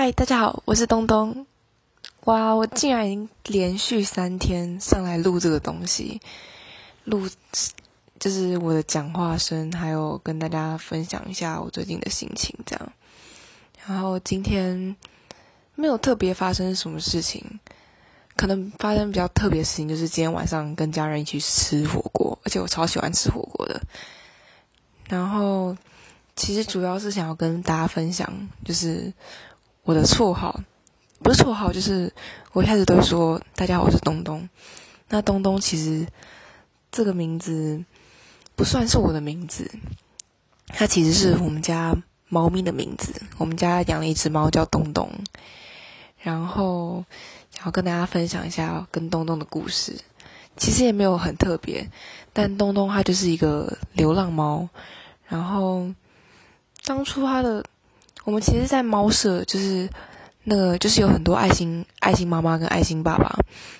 嗨，大家好，我是东东。哇，我竟然已经连续三天上来录这个东西，录就是我的讲话声，还有跟大家分享一下我最近的心情，这样。然后今天没有特别发生什么事情，可能发生比较特别的事情就是今天晚上跟家人一起吃火锅，而且我超喜欢吃火锅的。然后其实主要是想要跟大家分享，就是我的绰号，不是绰号，就是我一开始都说大家好，我是东东。那东东其实这个名字不算是我的名字，它其实是我们家猫咪的名字。我们家养了一只猫叫东东，然后想要跟大家分享一下跟东东的故事。其实也没有很特别，但东东它就是一个流浪猫。然后当初它的，我们其实，在猫舍就是那个，就是有很多爱心爱心妈妈跟爱心爸爸，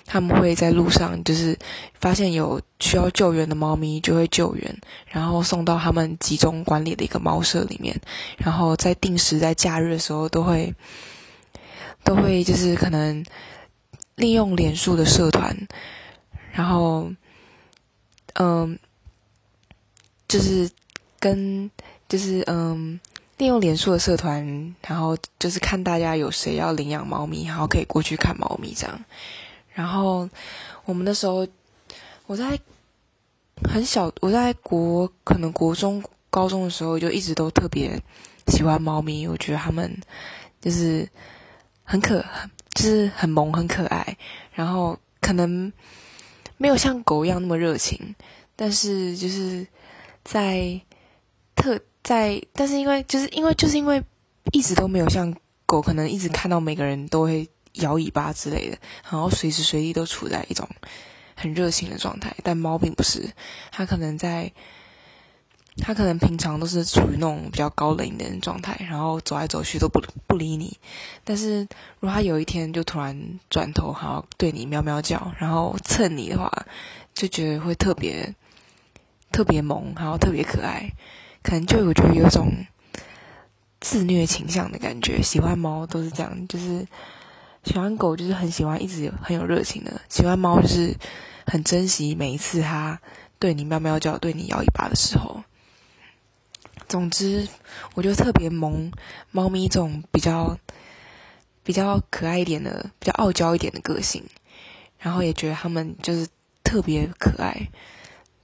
他们会在路上就是发现有需要救援的猫咪，就会救援，然后送到他们集中管理的一个猫舍里面。然后在定时在假日的时候，都会都会就是可能利用脸书的社团。然后，嗯，就是跟就是嗯，利用脸书的社团，然后就是看大家有谁要领养猫咪，然后可以过去看猫咪这样。然后我们那时候我在很小，我在国可能国中、高中的时候就一直都特别喜欢猫咪，我觉得它们就是很可，就是很萌、很可爱，然后可能。没有像狗一样那么热情，但是就是在在，但是因为就是因为就是因为一直都没有像狗，可能一直看到每个人都会摇尾巴之类的，然后随时随地都处在一种很热情的状态。但猫并不是，它可能在。它可能平常都是处于那种比较高冷的状态，然后走来走去都不不理你。但是如果它有一天就突然转头，好对你喵喵叫，然后蹭你的话，就觉得会特别特别萌，然后特别可爱。可能就我觉得有种自虐倾向的感觉。喜欢猫都是这样，就是喜欢狗就是很喜欢，一直很有热情的；喜欢猫就是很珍惜每一次它对你喵喵叫、对你摇尾巴的时候。总之，我就特别萌猫咪这种比较比较可爱一点的、比较傲娇一点的个性，然后也觉得他们就是特别可爱，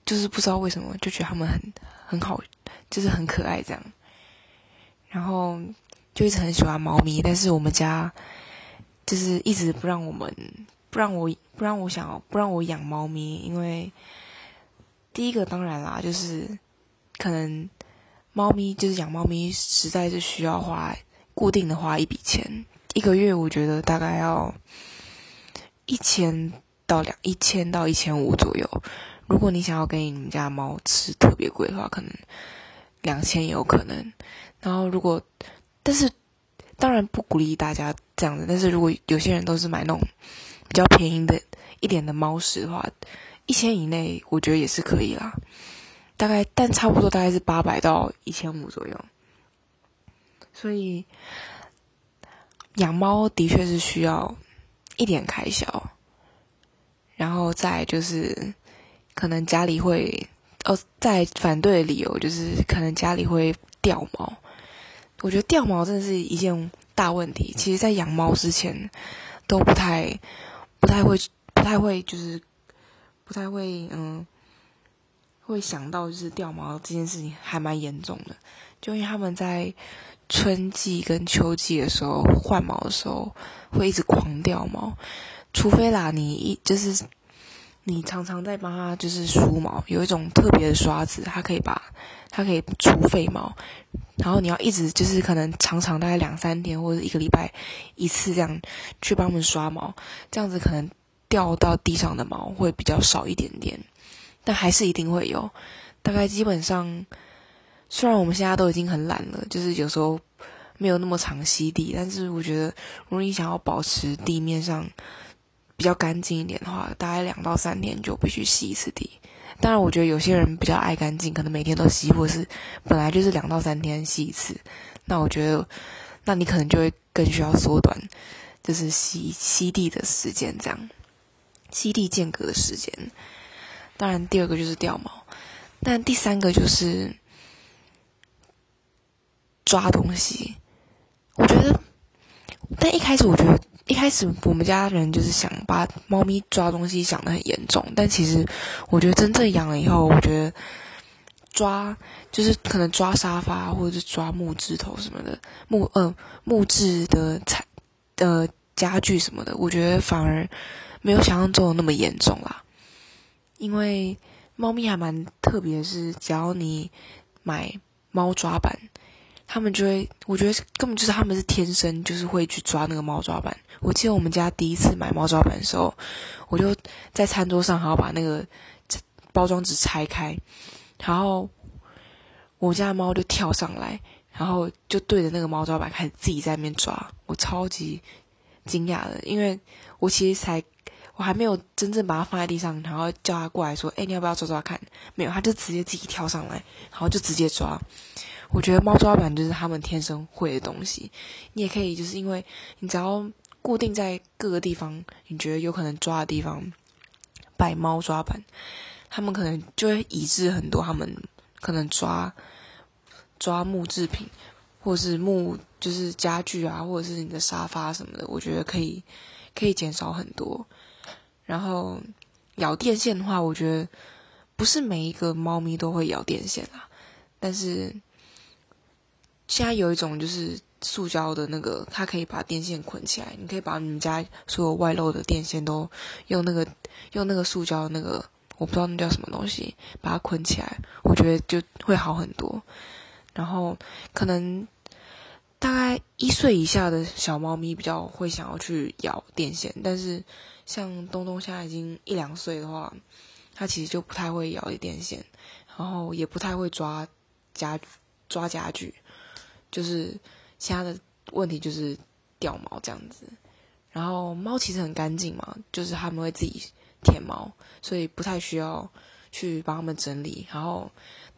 就是不知道为什么就觉得他们很很好，就是很可爱这样。然后就一直很喜欢猫咪，但是我们家就是一直不让我们不让我不让我想不让我养猫咪，因为第一个当然啦，就是可能。猫咪就是养猫咪，实在是需要花固定的花一笔钱，一个月我觉得大概要一千到两一千到一千五左右。如果你想要给你们家猫吃特别贵的话，可能两千也有可能。然后如果，但是当然不鼓励大家这样子。但是如果有些人都是买那种比较便宜的一点的猫食的话，一千以内我觉得也是可以啦。大概，但差不多大概是八百到一千五左右，所以养猫的确是需要一点开销，然后再就是可能家里会，哦，在反对的理由就是可能家里会掉毛，我觉得掉毛真的是一件大问题。其实，在养猫之前都不太、不太会、不太会，就是不太会，嗯。会想到就是掉毛这件事情还蛮严重的，就因为他们在春季跟秋季的时候换毛的时候会一直狂掉毛，除非啦你一就是你常常在帮它就是梳毛，有一种特别的刷子，它可以把它可以除废毛，然后你要一直就是可能常常大概两三天或者一个礼拜一次这样去帮我们刷毛，这样子可能掉到地上的毛会比较少一点点。但还是一定会有，大概基本上，虽然我们现在都已经很懒了，就是有时候没有那么常吸地，但是我觉得，如果你想要保持地面上比较干净一点的话，大概两到三天就必须吸一次地。当然，我觉得有些人比较爱干净，可能每天都吸，或是本来就是两到三天吸一次。那我觉得，那你可能就会更需要缩短，就是吸吸地的时间，这样吸地间隔的时间。当然，第二个就是掉毛，但第三个就是抓东西。我觉得，但一开始我觉得。一开始我们家人就是想把猫咪抓东西想的很严重，但其实我觉得真正养了以后，我觉得抓就是可能抓沙发或者是抓木枝头什么的木呃木质的材的家具什么的，我觉得反而没有想象中的那么严重啦。因为猫咪还蛮特别，是只要你买猫抓板。他们就会，我觉得根本就是他们是天生就是会去抓那个猫抓板。我记得我们家第一次买猫抓板的时候，我就在餐桌上还要把那个包装纸拆开，然后我家的猫就跳上来，然后就对着那个猫抓板开始自己在那边抓。我超级惊讶的，因为我其实才我还没有真正把它放在地上，然后叫它过来说：“哎，你要不要抓抓看？”没有，它就直接自己跳上来，然后就直接抓。我觉得猫抓板就是他们天生会的东西。你也可以，就是因为你只要固定在各个地方，你觉得有可能抓的地方摆猫抓板，他们可能就会移植很多。他们可能抓抓木制品，或是木就是家具啊，或者是你的沙发什么的，我觉得可以可以减少很多。然后咬电线的话，我觉得不是每一个猫咪都会咬电线啊，但是。现在有一种就是塑胶的那个，它可以把电线捆起来。你可以把你们家所有外露的电线都用那个用那个塑胶那个，我不知道那叫什么东西，把它捆起来，我觉得就会好很多。然后可能大概一岁以下的小猫咪比较会想要去咬电线，但是像东东现在已经一两岁的话，它其实就不太会咬电线，然后也不太会抓家抓家具。就是其他的问题就是掉毛这样子，然后猫其实很干净嘛，就是它们会自己舔毛，所以不太需要去帮它们整理。然后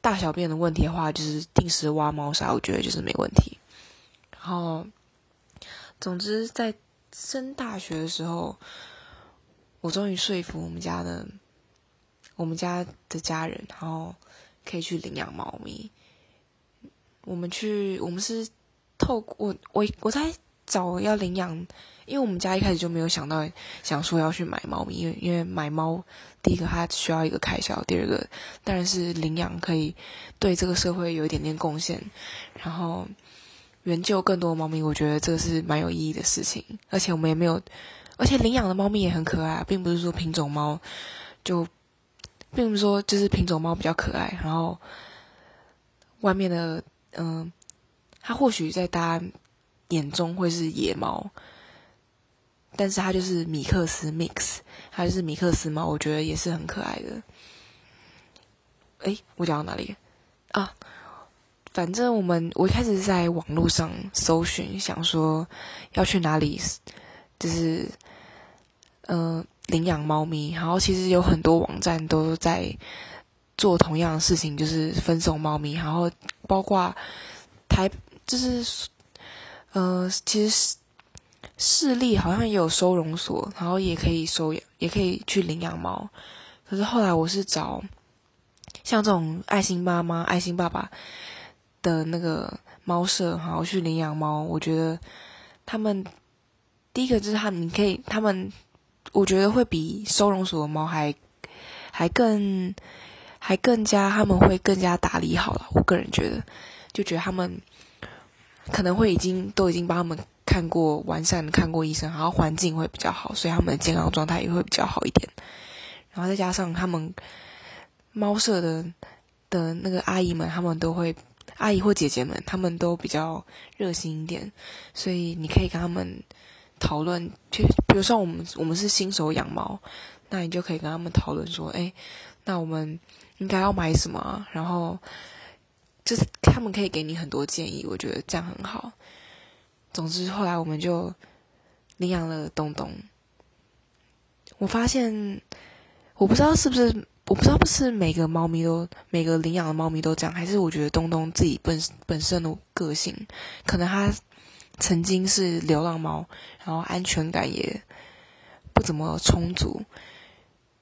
大小便的问题的话，就是定时挖猫砂，我觉得就是没问题。然后总之在升大学的时候，我终于说服我们家的我们家的家人，然后可以去领养猫咪。我们去，我们是透过我我我在找要领养，因为我们家一开始就没有想到想说要去买猫咪，因为因为买猫第一个它需要一个开销，第二个当然是领养可以对这个社会有一点点贡献，然后援救更多猫咪，我觉得这个是蛮有意义的事情，而且我们也没有，而且领养的猫咪也很可爱，并不是说品种猫就，并不是说就是品种猫比较可爱，然后外面的。嗯，它或许在大家眼中会是野猫，但是它就是米克斯 mix，它就是米克斯猫，我觉得也是很可爱的。哎，我讲到哪里啊？反正我们我一开始在网络上搜寻，想说要去哪里，就是嗯领养猫咪，然后其实有很多网站都在。做同样的事情，就是分送猫咪，然后包括台，就是呃，其实市立好像也有收容所，然后也可以收养，也可以去领养猫。可是后来我是找像这种爱心妈妈、爱心爸爸的那个猫舍，然后去领养猫。我觉得他们第一个就是他们可以，他们我觉得会比收容所的猫还还更。还更加他们会更加打理好了，我个人觉得，就觉得他们可能会已经都已经帮他们看过完善看过医生，然后环境会比较好，所以他们的健康状态也会比较好一点。然后再加上他们猫舍的的那个阿姨们，他们都会阿姨或姐姐们，他们都比较热心一点，所以你可以跟他们讨论，就比如说我们我们是新手养猫，那你就可以跟他们讨论说，哎，那我们。应该要买什么？然后就是他们可以给你很多建议，我觉得这样很好。总之后来我们就领养了东东。我发现我不知道是不是我不知道不是每个猫咪都每个领养的猫咪都这样，还是我觉得东东自己本本身的个性，可能他曾经是流浪猫，然后安全感也不怎么充足，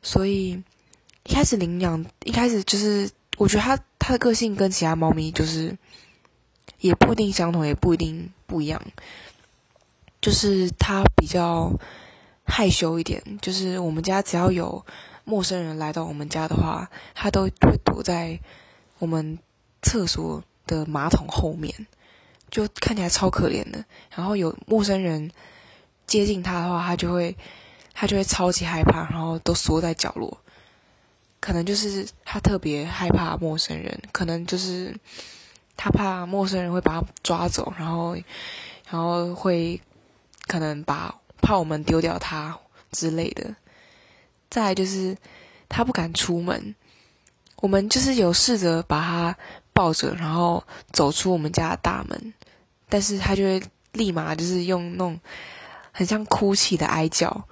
所以一开始领养，一开始就是我觉得它它的个性跟其他猫咪就是也不一定相同，也不一定不一样，就是它比较害羞一点，就是我们家只要有陌生人来到我们家的话，它都会躲在我们厕所的马桶后面。就看起来超可怜的，然后有陌生人接近他的话，他就会他就会超级害怕，然后都缩在角落。可能就是他特别害怕陌生人，可能就是他怕陌生人会把他抓走，然后然后会可能把怕我们丢掉他之类的。再就是他不敢出门，我们就是有试着把他。抱着，然后走出我们家的大门，但是他就会立马就是用那种很像哭泣的哀叫，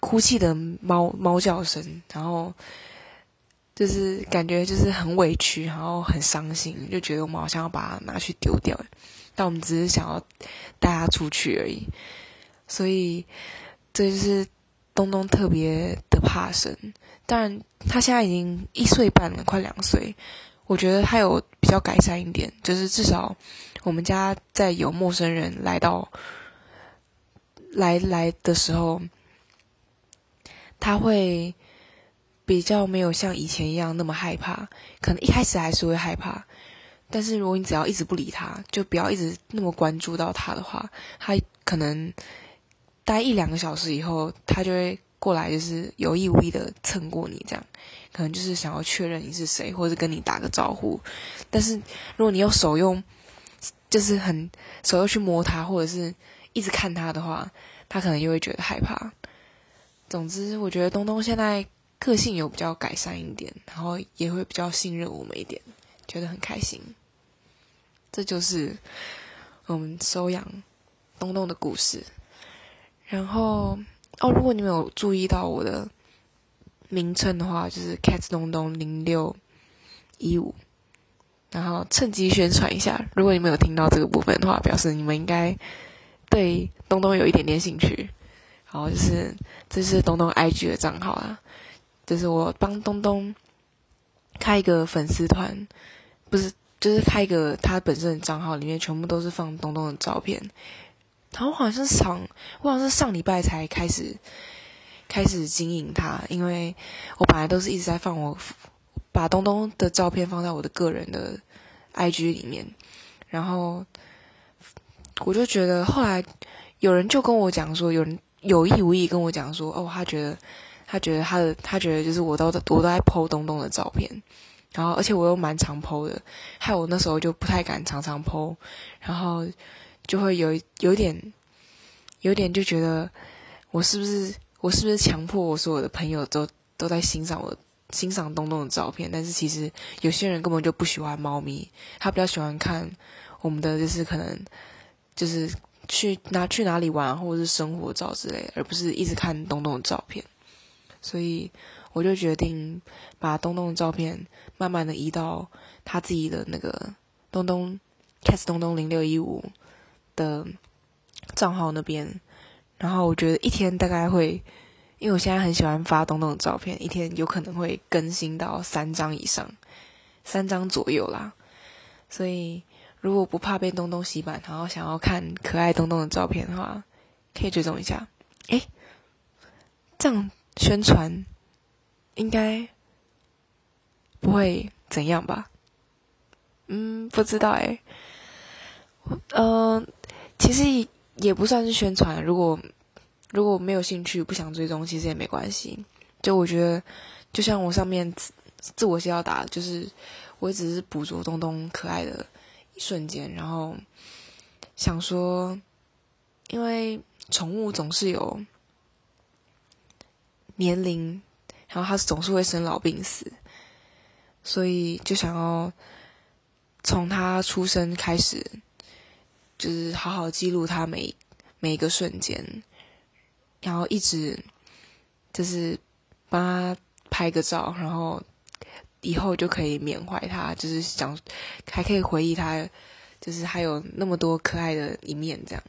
哭泣的猫猫叫声，然后就是感觉就是很委屈，然后很伤心，就觉得我们好像要把它拿去丢掉，但我们只是想要带它出去而已，所以这就是东东特别的怕生。当然，他现在已经一岁半了，快两岁。我觉得他有比较改善一点，就是至少我们家在有陌生人来到来来的时候，他会比较没有像以前一样那么害怕。可能一开始还是会害怕，但是如果你只要一直不理他，就不要一直那么关注到他的话，他可能待一两个小时以后，他就会。过来就是有意无意的蹭过你，这样可能就是想要确认你是谁，或者跟你打个招呼。但是如果你用手用，就是很手又去摸它，或者是一直看它的话，它可能又会觉得害怕。总之，我觉得东东现在个性有比较改善一点，然后也会比较信任我们一点，觉得很开心。这就是我们收养东东的故事，然后。哦，如果你们有注意到我的名称的话，就是 Cat 东东零六一五，然后趁机宣传一下。如果你们有听到这个部分的话，表示你们应该对东东有一点点兴趣。然后就是这是东东 IG 的账号啊，就是我帮东东开一个粉丝团，不是，就是开一个他本身的账号，里面全部都是放东东的照片。然后好像是上，我好像是上礼拜才开始开始经营它，因为我本来都是一直在放我把东东的照片放在我的个人的 IG 里面，然后我就觉得后来有人就跟我讲说，有人有意无意跟我讲说，哦，他觉得他觉得他的他觉得就是我都我都在 PO 东东的照片，然后而且我又蛮常 PO 的，害我那时候就不太敢常常 PO，然后。就会有有点，有点就觉得我是不是我是不是强迫我所有的朋友都都在欣赏我欣赏东东的照片？但是其实有些人根本就不喜欢猫咪，他比较喜欢看我们的就是可能就是去哪去哪里玩或者是生活照之类，而不是一直看东东的照片。所以我就决定把东东的照片慢慢的移到他自己的那个东东 cat 东东零六一五。的账号那边，然后我觉得一天大概会，因为我现在很喜欢发东东的照片，一天有可能会更新到三张以上，三张左右啦。所以如果不怕被东东洗版，然后想要看可爱东东的照片的话，可以追踪一下。诶，这样宣传应该不会怎样吧？嗯，不知道诶。嗯。其实也不算是宣传，如果如果没有兴趣、不想追踪，其实也没关系。就我觉得，就像我上面自我介绍打，就是我只是捕捉东东可爱的一瞬间，然后想说，因为宠物总是有年龄，然后它总是会生老病死，所以就想要从它出生开始。就是好好记录他每每一个瞬间，然后一直就是帮他拍个照，然后以后就可以缅怀他，就是想还可以回忆他，就是还有那么多可爱的一面，这样。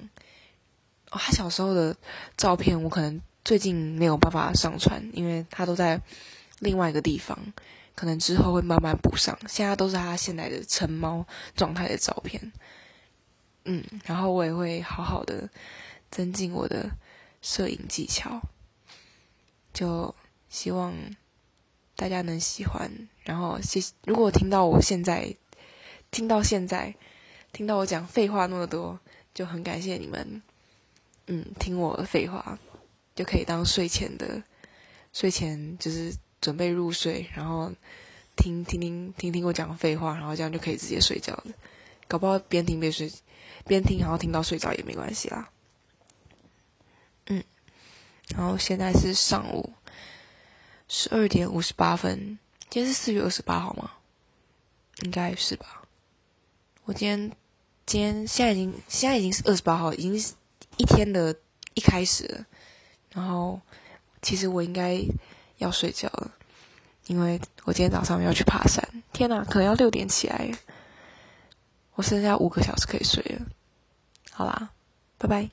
哦，他小时候的照片，我可能最近没有办法上传，因为他都在另外一个地方，可能之后会慢慢补上。现在都是他现在的成猫状态的照片。嗯，然后我也会好好的增进我的摄影技巧，就希望大家能喜欢。然后谢，如果听到我现在听到现在听到我讲废话那么多，就很感谢你们。嗯，听我的废话就可以当睡前的睡前，就是准备入睡，然后听听听听听我讲废话，然后这样就可以直接睡觉了。搞不好边听边睡。边听，然后听到睡着也没关系啦。嗯，然后现在是上午十二点五十八分，今天是四月二十八号吗？应该是吧。我今天今天现在已经现在已经是二十八号，已经是一天的一开始。然后其实我应该要睡觉了，因为我今天早上要去爬山。天哪，可能要六点起来。我剩下五个小时可以睡了，好啦，拜拜。